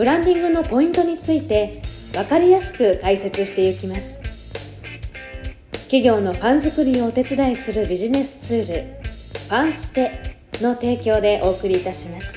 ブランディングのポイントについて分かりやすく解説していきます企業のファン作りをお手伝いするビジネスツールファンステの提供でお送りいたします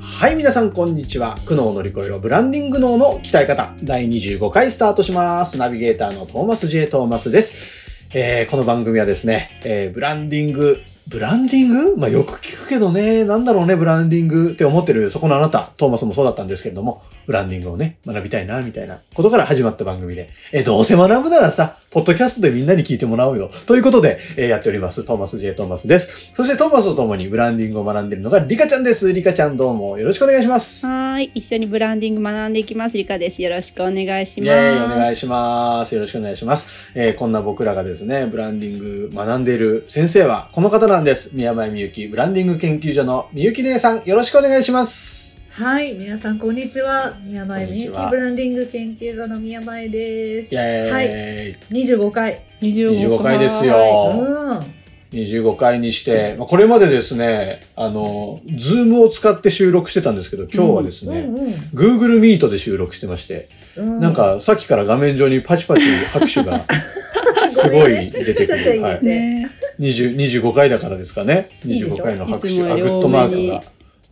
はい、皆さん、こんにちは。苦悩を乗り越えろブランディング脳の鍛え方。第25回スタートします。ナビゲーターのトーマス J. トーマスです。えーこの番組はですね、えーブランディング、ブランディング？まあ、よく聞くけどね、なんだろうね、ブランディングって思ってる、そこのあなた、トーマスもそうだったんですけれども、ブランディングをね、学びたいな、みたいなことから始まった番組で、えーどうせ学ぶならさ、ポッドキャストでみんなに聞いてもらおうよ。ということで、えーやっております、トーマス J. トーマスです。そしてトーマスと共にブランディングを学んでいるのがリカちゃんです。リカちゃんどうもよろしくお願いします。はーい、一緒にブランディング学んでいきます。リカです。よろしくお願いしイます。お願いします。よろしくお願いします。えーこんな僕らがですね、ブランディング学んでいる先生はこの方なんです。宮前みゆき、ブランディング研究所のみゆき姉さん、よろしくお願いします。はい、皆さんこんにちは。宮前みゆきブランディング研究所の宮前です。はい、25回。25 25回ですよ。うん。25回にして、まあ、これまでですね、あの、ズームを使って収録してたんですけど、今日はですね、うんうん Google Meet で収録してまして、うん。なんかさっきから画面上にパチパチ拍手が すごい出てくる。はい20 25回だからですかね。25いいでしょ？回の拍手。いつもよりあ、グッドマークが。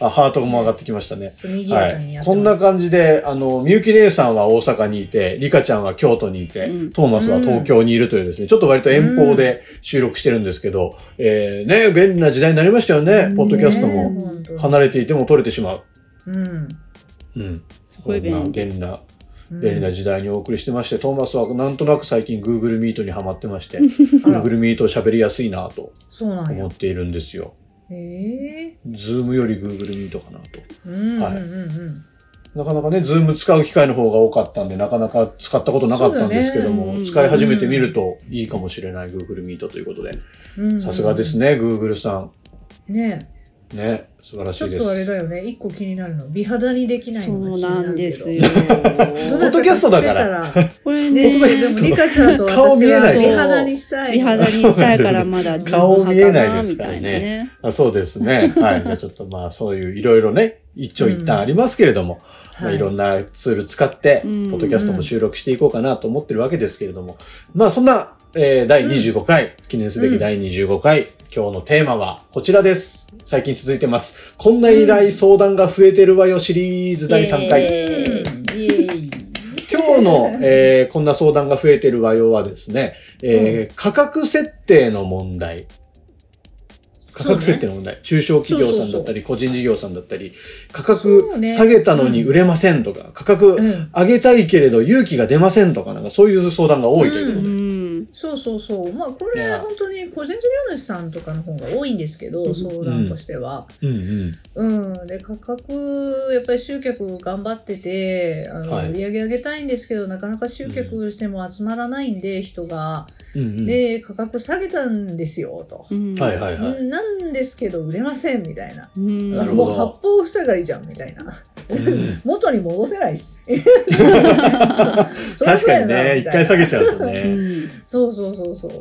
あ、ハートも上がってきましたね。はい。こんな感じで、あの、みゆき姉さんは大阪にいて、リカちゃんは京都にいて、うんトーマスは東京にいるというですね、ちょっと割と遠方で収録してるんですけど、えー、ね、便利な時代になりましたよね。ポッドキャストねも離れていても撮れてしまう。うん。うん。すごい便利。便利な、うん便利な時代にお送りしてまして、トーマスはなんとなく最近 Google Meet にハマってまして、Google Meet 喋りやすいなと思っ。ているんですよ。へえ。ズームより Google Meet かなと。うんはいうんうんうん。なかなかね、ズーム使う機会の方が多かったんで、なかなか使ったことなかったんですけども、ね使い始めてみるといいかもしれない Google Meet ということで、うんさすがです。ね、Google さねん。ね、素晴らしいです。ちょっとあれだよね。一個気になるの。美肌にできないのがそう気になるけどなんですよ。ポッドキャストだからこれねでもリカちゃんと私顔見えなはい美肌にしたい美の。肌にしたいからまだ 顔見えないですからねね。あそうですね。はい。ちょっとまあ、そういういろいろね、一長一短ありますけれども、まあ、いろんなツール使って、うんポッドキャストも収録していこうかなと思ってるわけですけれども、まあそんな、えー第25回、記念すべき第25回、今日のテーマはこちらです。最近続いてます。こんな依頼相談が増えてるわよシリーズ第3回。今日の、えーこんな相談が増えてるわよはですね、えー価格設定の問題。価格設定の問題。中小企業さんだったり、個人事業さんだったり、価格下げたのに売れませんとか、価格うん上げたいけれど勇気が出ませんとか、なんかそういう相談が多いということで。うん。そうそうそう。まあこれ本当に個人事業主さんとかの方が多いんですけど、うん相談としては。うんうん。うん。で価格やっぱり集客頑張ってて、あの、はい売り上げ上げたいんですけどなかなか集客しても集まらないんで人が、うんうん。で価格下げたんですよと。うんはいはいはい。うんなんですけど売れませんみたいな。うんもう八方塞がりじゃんみたいな。うん 元に戻せないし。確かにね、一回下げちゃうとうね。んそうそうそうそう。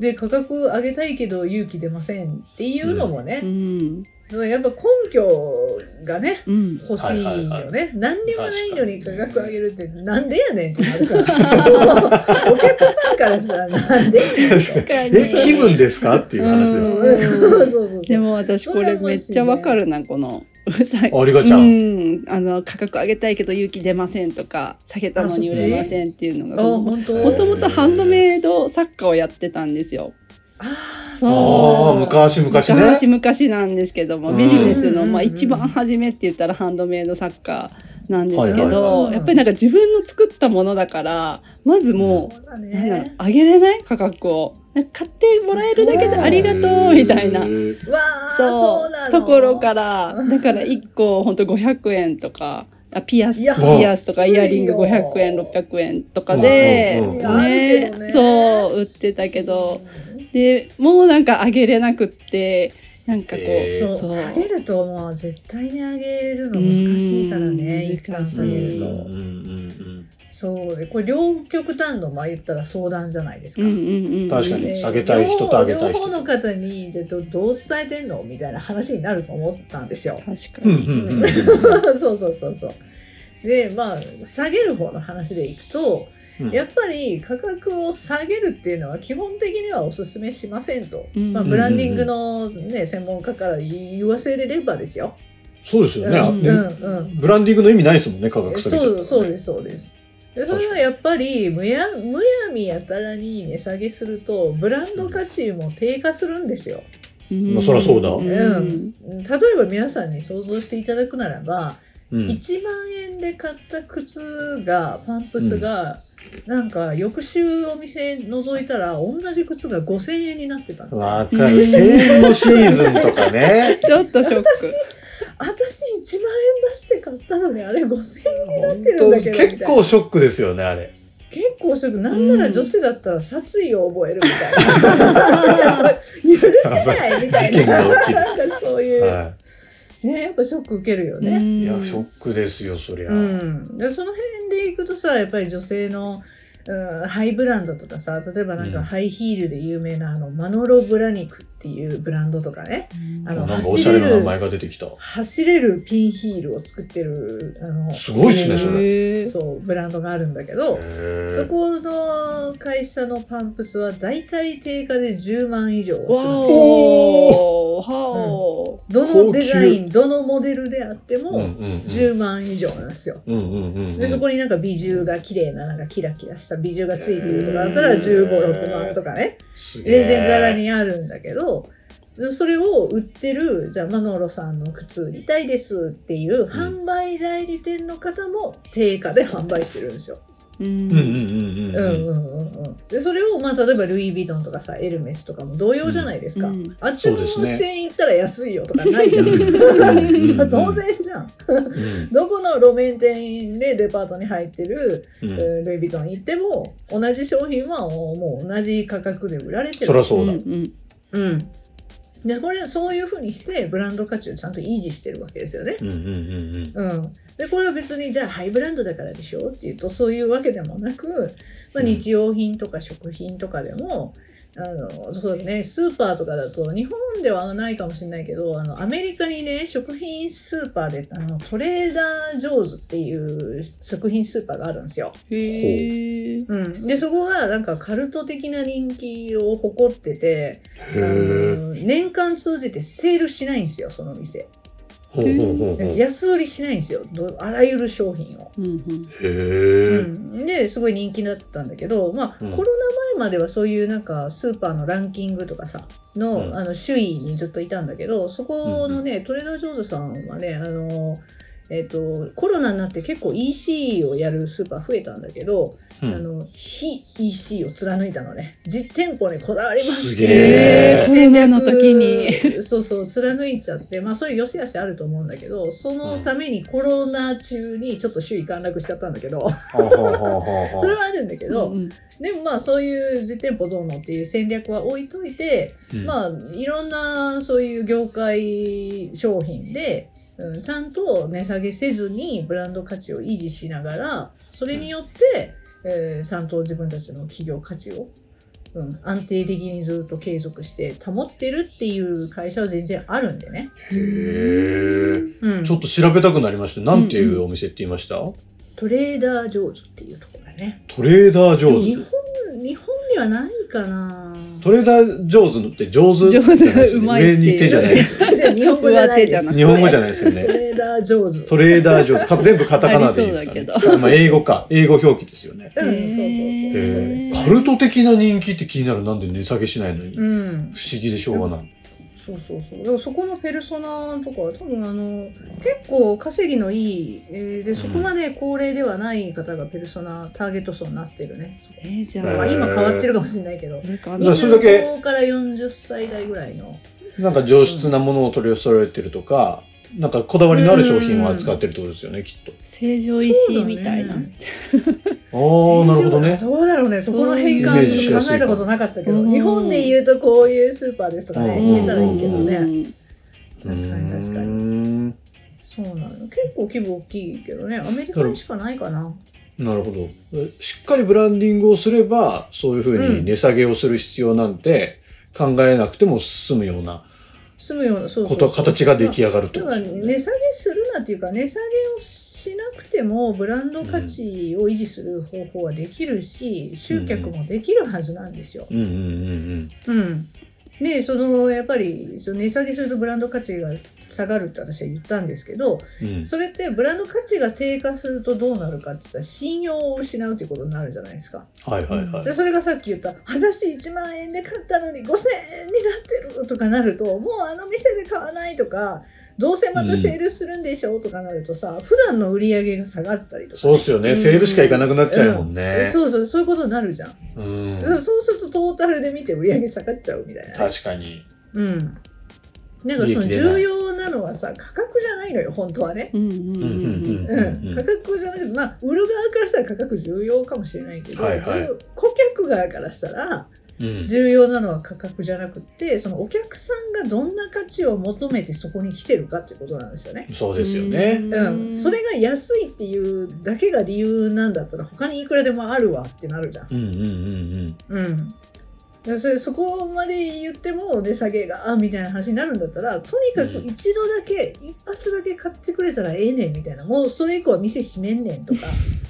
で価格上げたいけど勇気出ませんっていうのもね、うん。そのやっぱ根拠がねうん。欲しいよね、はいはいは何にもないのに価格上げるってなんでやねんってなるから。お客さんからしたらなんでやねん確かに。え、気分ですかっていう話ですでも私これめっちゃわかるな、この。さありがちゃ。うん。ん、あの価格上げたいけど勇気出ませんとか下げたのに売れませんっていうのがあその本当？もともとハンドメイド作家をやってたんですよ。そう。昔々ね。昔々なんですけどもうん。ビジネスの、うんまあ、一番初めって言ったらハンドメイド作家なんですけはいど、はい。やっぱりなんか自分の作ったものだからまずもそうだう、なんだろうね。上げれない価格を。なんか買ってもらえるだけでありがとうみたいな。ところからだから1個ほんと500円とかあピアスピアスとかイヤリング安いよ500円600円とかで、うんうん。うんあるけどね。そう売ってたけど。でもうなんか上げれなくってなんかこう、へー。そう下げるともう絶対に上げるの難しいからねうん一旦下げると。うんうんうんそう。でこれ両極端のまあ言ったら相談じゃないですか、うんうんうんうん。確かに。で下げたい人と上げたい人。両方の方にじゃあどどう伝えてんの？みたいな話になると思ったんですよ。確かに、んうんうん そうそうそうそう。でまあ下げる方の話でいくとうん。やっぱり価格を下げるっていうのは基本的にはお勧めしませんと、うんまあ、ブランディングの、ね、専門家から言わせれればですよ。そうですよね。あうんねうんうん。ブランディングの意味ないですもんね価格下げちゃったらね。そうそうですそうです。でそれはやっぱりむやむやみやたらに値下げするとブランド価値も低下するんですよ。うんまあそりゃそうだんうん、例えば皆さんに想像していただくならば、うん1万円で買った靴がパンプスが、なんか翌週お店覗いたら同じ靴が5,000円になってたわかる。セールのシーズンとかね。ちょっとショック。私1万円出して買ったのにあれ5,000円になってるんだけどみたいな結構ショックですよね、あれ。結構すぐなんなら女子だったら殺意を覚えるみたいな許せないみたいななんかそういう、はねやっぱショック受けるようね。い。いや、んショックですよ、そりゃ。うん、でその辺でいくとさやっぱり女性の、うん、ハイブランドとかさ例えばなんかハイヒールで有名なあのマノロブラニクっていうブランドとかね。あのなんかおしゃれな名前が出てきた。走れるピンヒールを作ってるあのすごいっすねそれ。そうブランドがあるんだけど、そこの会社のパンプスは大体定価で10万以上するんですわよ。おわおどのデザインどのモデルであってもうん10万以上なんですよ。でそこになんか美獣が綺麗ななんかキラキラした美獣がついてるとかだったら1 5 6万とかね。全然ざらにあるんだけどそれを売ってるじゃあマノロさんの靴売りたいですっていう販売代理店の方も定価で販売してるんですよ。でそれを、まあ、例えばルイ・ヴィトンとかさエルメスとかも同様じゃないですか、うん。うん、あっちの支店行ったら安いよとかないじゃん、当然じゃん。どこの路面店でデパートに入ってる、うん、ルイ・ヴィトン行っても同じ商品はもう同じ価格で売られてる。そりゃそうだ、うんうん。でこれはそういうふうにしてブランド価値をちゃんと維持してるわけですよね。うんうんうんうん。うん、でこれは別にじゃあハイブランドだからでしょっていうとそういうわけでもなく、まあ、うん日用品とか食品とかでも、あのそうだね。スーパーとかだと日本ではないかもしれないけどあのアメリカにね食品スーパーであのトレーダー・ジョーズっていう食品スーパーがあるんですよ。へえうん、でそこがなんかカルト的な人気を誇っててあの年間通じてセールしないんですよその店。ほうほうほうほう。へ安売りしないんですよ。どあらゆる商品を。うんですごい人気だったんだけど、まあうん。コロナ前まではそういうなんかスーパーのランキングとかさの,、うん。あの首位にずっといたんだけどそこのね、トレーダー・ジョーズさんはねあの、えっとコロナになって結構 EC をやるスーパー増えたんだけど、うん。あの非 EC を貫いたのね。実店舗にこだわりましすてげえコロナの時にそうそう貫いちゃってまあそういう良し悪しあると思うんだけどそのためにコロナ中にちょっと首位陥落しちゃったんだけど。それはあるんだけど、うん。でもまあそういう実店舗どうのっていう戦略は置いといて、うん。まあいろんなそういう業界商品で、うん、ちゃんと値下げせずにブランド価値を維持しながらそれによって、えーちゃんと自分たちの企業価値を、うん、安定的にずっと継続して保ってるっていう会社は全然あるんでね。へえ。うん、ちょっと調べたくなりました。なんていうお店って言いました？トレーダー・ジョーズっていうところだね。トレーダージョ日ーズ。本日本にはないかなトレーダージョーズって上手上手うまい上に手じゃないですよ。日本語じゃないです日本語じゃないですよト。レーダー上手。トレーダー上手。か全部カタカナでいいですかね。まあ英語か。英語表記ですよね。うん、そうそうそう。カルト的な人気って気になる。なんで値下げしないのに。不思議でしょうがない。そうそうそう。だからそこのペルソナとかは多分あの結構稼ぎのいい、えーでそこまで高齢ではない方がペルソナターゲット層になってるね、えー、じゃへまあ、あ、今変わってるかもしれないけど。なんかあのだからそれだけ25から40歳代ぐらいのなんか上質なものを取り揃えてるとか、なんかこだわりのある商品を扱ってるってことですよね、きっと。成城石井みたいな。ああ、なるほどね。どうだろうね。そこの変換はちょっと考えたことなかったけどうん。日本で言うとこういうスーパーですとかねうん言えたらいいけどね。うん。確かに確かに。に。そうなの。結構規模大きいけどね。アメリカにしかないかな。なるほど。えしっかりブランディングをすれば、そういうふうに値下げをする必要なんて考えなくても済むような住むようなそうそう形が出来上がるとだ。から値下げするなっていうか値下げをしなくてもブランド価値を維持する方法はできるし、集客もできるはずなんですよ。うんうんうんうん、でそのやっぱりその値下げするとブランド価値が下がるって私は言ったんですけどうん。うんそれってブランド価値が低下するとどうなるかって言ったら信用を失うということになるじゃないですか。はいはいはいで。それがさっき言った「私1万円で買ったのに5,000円になってる」とかなるともうあの店で買わないとかどうせまたセールするんでしょ？とかなるとさ、普段の売り上げが下がったりとかそうっすよね。セールしか行かなくなっちゃうもんね。そうそうそういうことになるじゃん、うん。そうするとトータルで見て売り上げ下がっちゃうみたいな。ね、確かに。うん。なんかその重要なのはさ価格じゃないのよ本当はね、うんうんうんうん。うん。価格じゃなくてまあ売る側からしたら価格重要かもしれないけど、はいはい。顧客側からしたらうん。重要なのは価格じゃなくってそのお客さんがどんな価値を求めてそこに来てるかっていうことなんですよね。そうですよね。うん、それが安いっていうだけが理由なんだったら他にいくらでもあるわってなるじゃん。うんうんうんうんでそれそこまで言っても値下げがあみたいな話になるんだったらとにかく一度だけ、一発だけ買ってくれたらええねんみたいなもうそれ以降は店閉めんねんとか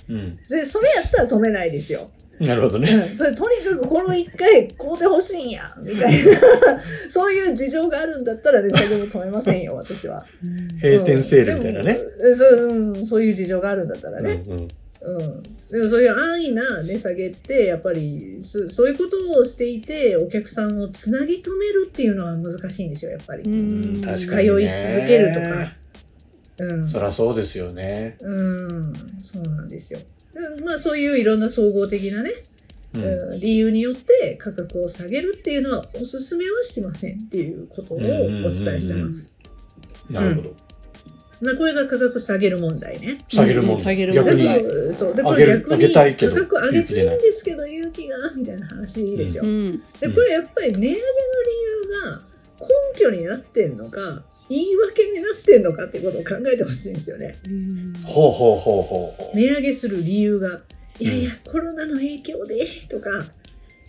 うん。うん。でそれやったら止めないですよ。なるほどね。うん、ととにかくこの1回買うてほしいんやみたいな そういう事情があるんだったら値下げも止めませんよ 私は。閉店セールみたいなね。うんそううん、そういう事情があるんだったらね、うんうんうんでもそういう安易な値下げってやっぱりそそういうことをしていてお客さんをつなぎ止めるっていうのは難しいんですよやっぱり。うん確かに、ね。通い続けるとか。うんそりゃそうですよね。うん、そうなんですよ。でまあそういういろんな総合的なね、うん。うん理由によって価格を下げるっていうのはおすすめはしませんっていうことをお伝えしてます。なるほど。まあこれが価格下げる問題ね。下げるもん。うん下げるもん逆に。だからそうでこれ逆に価格上げたいいんですけど勇気がみたいな話ですよ。うんでこれやっぱり値上げの理由が根拠になってんのか言い訳になってんのかっていうことを考えてほしいんですよね。ほうほうほうほうほう。値上げする理由がいやいやコロナの影響でとか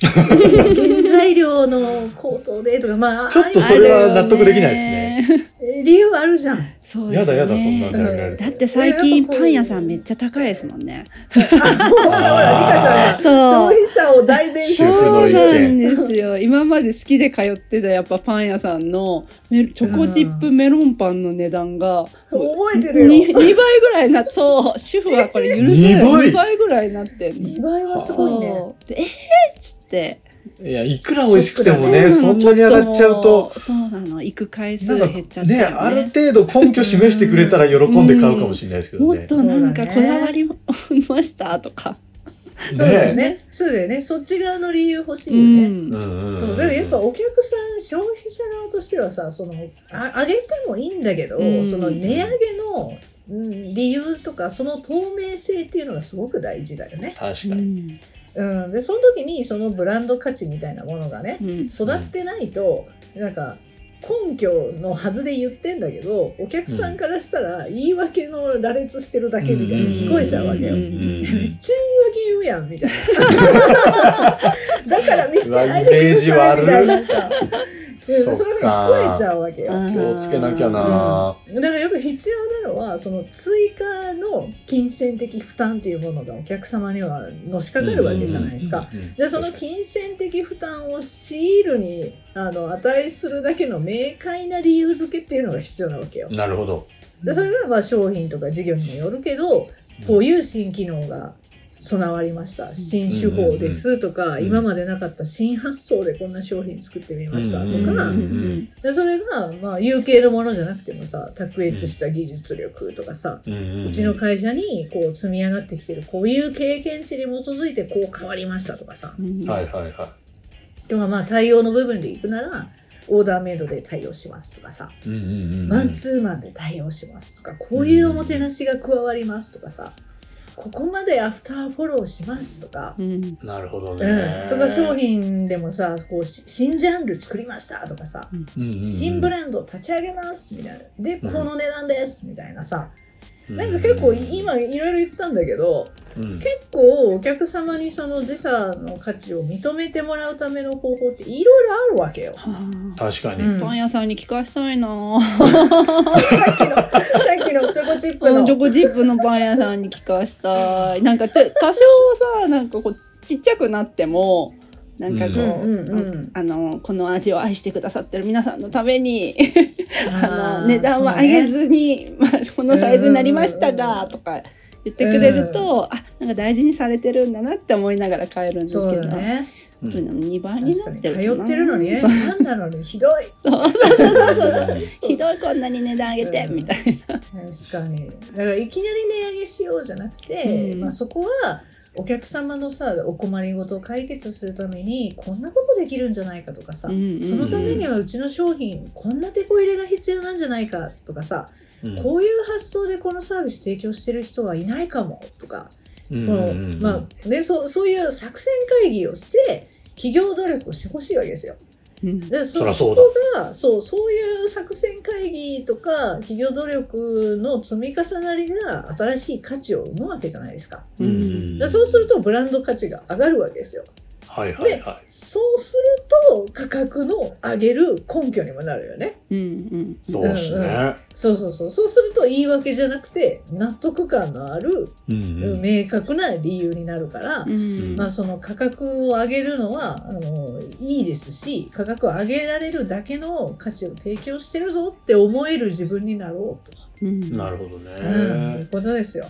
原材料の高騰でとかまあちょっとそれは納得できないですね。え理由あるじゃん。そうですねやだやだ、そんなんだって最近パン屋さんめっちゃ高いですもんね。あほらほらリカさんがそう消費者を代弁する主婦の意見そうなんですよ。今まで好きで通ってたやっぱパン屋さんのメチョコチップメロンパンの値段が覚えてるよ。2, 倍ぐらいなそう主婦はこれ許せない二倍2倍ぐらいになってんの。2倍はすごいね。そうでえー、っつっていや、いくら美味しくてもね、そんなに上がっちゃうとそうなの行く回数なん減っちゃって、かね、ある程度根拠示してくれたら喜んで買うかもしれないですけどね。もっとなんかそうだねこだわりましたとか。そうだよね。そうだよね。そっち側の理由欲しいよね。んうんうんんそうだからやっぱお客さん消費者側としてはさそのあ上げてもいいんだけど、うんその値上げの、うん、理由とかその透明性っていうのがすごく大事だよね。う確かに。んうん、でその時にそのブランド価値みたいなものがねうん育ってないとなんか根拠のはずで言ってんだけどお客さんからしたら言い訳の羅列してるだけみたいに聞こえちゃうわけよ。うんめっちゃ言い訳言うやんみたいな。だから見せてないでくださいみたいなさ。うんそういうふうに聞こえちゃうわけよ。うん気をつけなきゃなだからやっぱり必要なのはその追加の金銭的負担っていうものがお客様にはのしかかるわけじゃないですか。。でその金銭的負担を強いるにあの値するだけの明快な理由付けっていうのが必要なわけよ。なるほど。でそれがまあ商品とか事業にもよるけどこういう新機能が備わりました。新手法ですとか、うん今までなかった新発想でこんな商品作ってみましたとか、うんうんうんでそれがまあ有形のものじゃなくてもさ卓越した技術力とかさ、うんうんうちの会社にこう積み上がってきてるこういう経験値に基づいてこう変わりましたとかさ。うんはいはいはでもまあ対応の部分でいくならオーダーメイドで対応しますとかさ、い。うんうんうんうん。マンツーマンで対応しますとかこういうおもてなしが加わりますとかさここまでアフターフォローしますとか、うん。なるほどうねん、。とか商品でもさこうし新ジャンル作りましたとかさ、うん。うんうん新ブランド立ち上げますみたいな。でこの値段ですみたいなさ、うなんか結構今いろいろ言ったんだけどうん。結構お客様にその自社の価値を認めてもらうための方法っていろいろあるわけよ。は確かに。うん。あパン屋さんに聞かしたいな。さっきのさっきのチョコチップの。このチョコチップのパン屋さんに聞かしたい。なんかちょ多少さなんかこうちっちゃくなってもなんかこう、うん。うんうんあのこの味を愛してくださってる皆さんのために あの値段は上げずに、まあ、このサイズになりましたが、とか言ってくれると、あなんか大事にされてるんだなって思いながら買えるんですけど、だねうん2倍になってる通ってるのにねなのにひどい。そうそうそうそうひどいこんなに値段上げて、うん。みたいな。確かに。だからいきなり値上げしようじゃなくて、うん。まあ、そこはお客様のさお困りごとを解決するためにこんなことできるんじゃないかとかさ、うんうんそのためにはうちの商品こんなテこ入れが必要なんじゃないかとかさ、うん。こういう発想でこのサービス提供してる人はいないかもとか、うんそのうんうんまあね、そうそういう作戦会議をして企業努力をしてほしいわけですよ。うんでそそこがそうそういう作戦会議とか企業努力の積み重なりが新しい価値を生むわけじゃないですか。うんうんでそうするとブランド価値が上がるわけですよ。はいはいはそうすると価格の上げる根拠にもなるよね。うんうんい。そうですね。そうそうそう。そうすると言い訳じゃなくて納得感のある、うんうん明確な理由になるから、うんまあ、その価格を上げるのはあのいいですし価格を上げられるだけの価値を提供してるぞって思える自分になろうと、うんなるほどうん、いうね。ことですよ。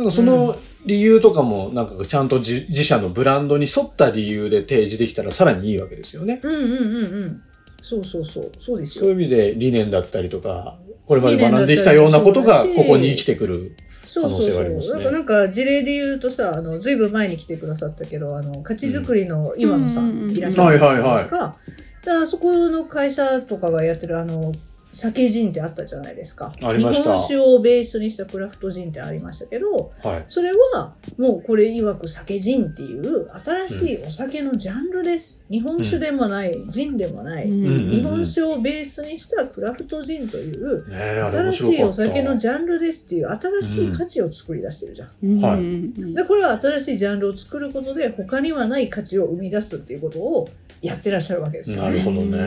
なんかその理由とかも、なんかちゃんと自自社のブランドに沿った理由で提示できたらさらにいいわけですよね。うんうんうんうん。そうそうそうそうですよ。そういう意味で理念だったりとか、これまで学んできたようなことがここに生きてくる。そうそう可能性はありますねそう。なんかなんか事例で言うとさ、あのずいぶん前に来てくださったけど、あの価値づくりの岩野さうんうんいらっしゃるじゃないですか。はいはいだからそこの会社とかがやってるあの酒ジンってあったじゃないですか。ありました日本酒をベースにしたクラフトジンってありましたけど、はい。それはもうこれ曰く酒ジンっていう新しいお酒のジャンルです。日本酒でもない、ジンでもない、うん日本酒をベースにしたクラフトジンという新面しいお。酒のジャンルですっていう新しい価値を作り出してるじゃん。うんはいうんでこれは新しいジャンルを作ることで他にはない価値を生み出すっていうことをやってらっしゃるわけですよ。なるほどうんうんね。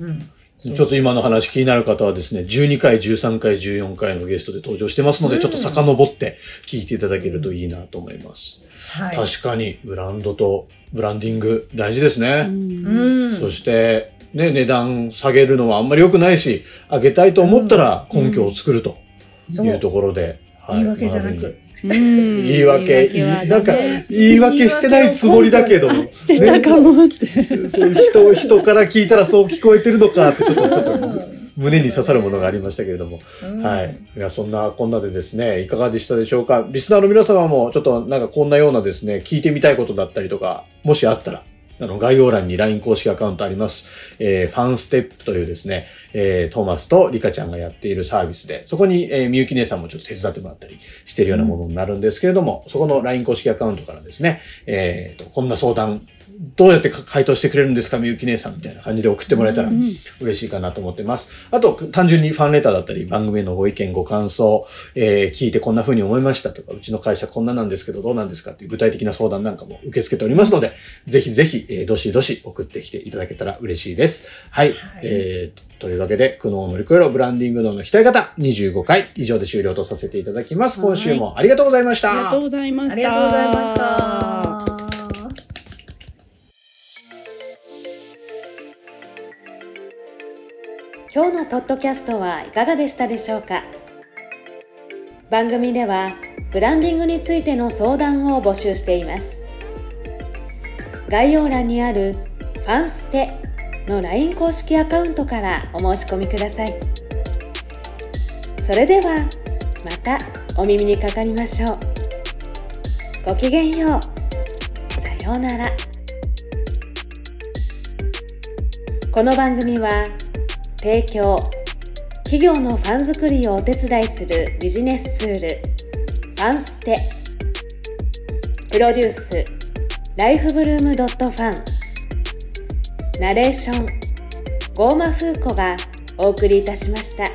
うんちょっと今の話気になる方はですね、12回、13回、14回のゲストで登場してますので、うんちょっと遡って聞いていただけるといいなと思います。はい。確かに、ブランドとブランディング大事ですうね。んうん。そして、ね、値段下げるのはあんまり良くないし、上げたいと思ったら根拠を作るというところで。は言い訳じゃなく言い訳、なんかね、言い訳してないつもりだけど、してたかもって。人、人から聞いたらそう聞こえてるのかって、ちょっと、ちょっとうん胸に刺さるものがありましたけれども。うん。はい。いや、そんなこんなでですね、いかがでしたでしょうか？リスナーの皆様も、ちょっとなんかこんなようなですね、聞いてみたいことだったりとか、もしあったら、あの、概要欄に LINE 公式アカウントあります。えー、ファンステップというですね、えー、トーマスとリカちゃんがやっているサービスで、そこに、えー、みゆき姉さんもちょっと手伝ってもらったりしているようなものになるんですけれども、そこの LINE 公式アカウントからですね、えーと、こんな相談、どうやってか回答してくれるんですかみゆき姉さんみたいな感じで送ってもらえたらうん嬉しいかなと思ってます。あと、単純にファンレターだったり、番組へのご意見、ご感想、えー聞いてこんな風に思いましたとか、うちの会社こんななんですけど、どうなんですかっていう具体的な相談なんかも受け付けておりますので、ぜひぜひ、えーどしどし送ってきていただけたら嬉しいです。はい。はいえーというわけで、苦悩を乗り越えろブランディング脳の鍛え方、25回以上で終了とさせていただきます。今週もありがとうございました。ありがとうございました。ありがとうございました。今日のポッドキャストはいかがでしたでしょうか？番組ではブランディングについての相談を募集しています。概要欄にあるファンステの LINE 公式アカウントからお申し込みください。それではまたお耳にかかりましょう。ごきげんよう。さようなら。この番組は提供。企業のファン作りをお手伝いするビジネスツール。ファンステ。プロデュース。ライフブルームドットファン。ナレーション。ゴーマフーコがお送りいたしました。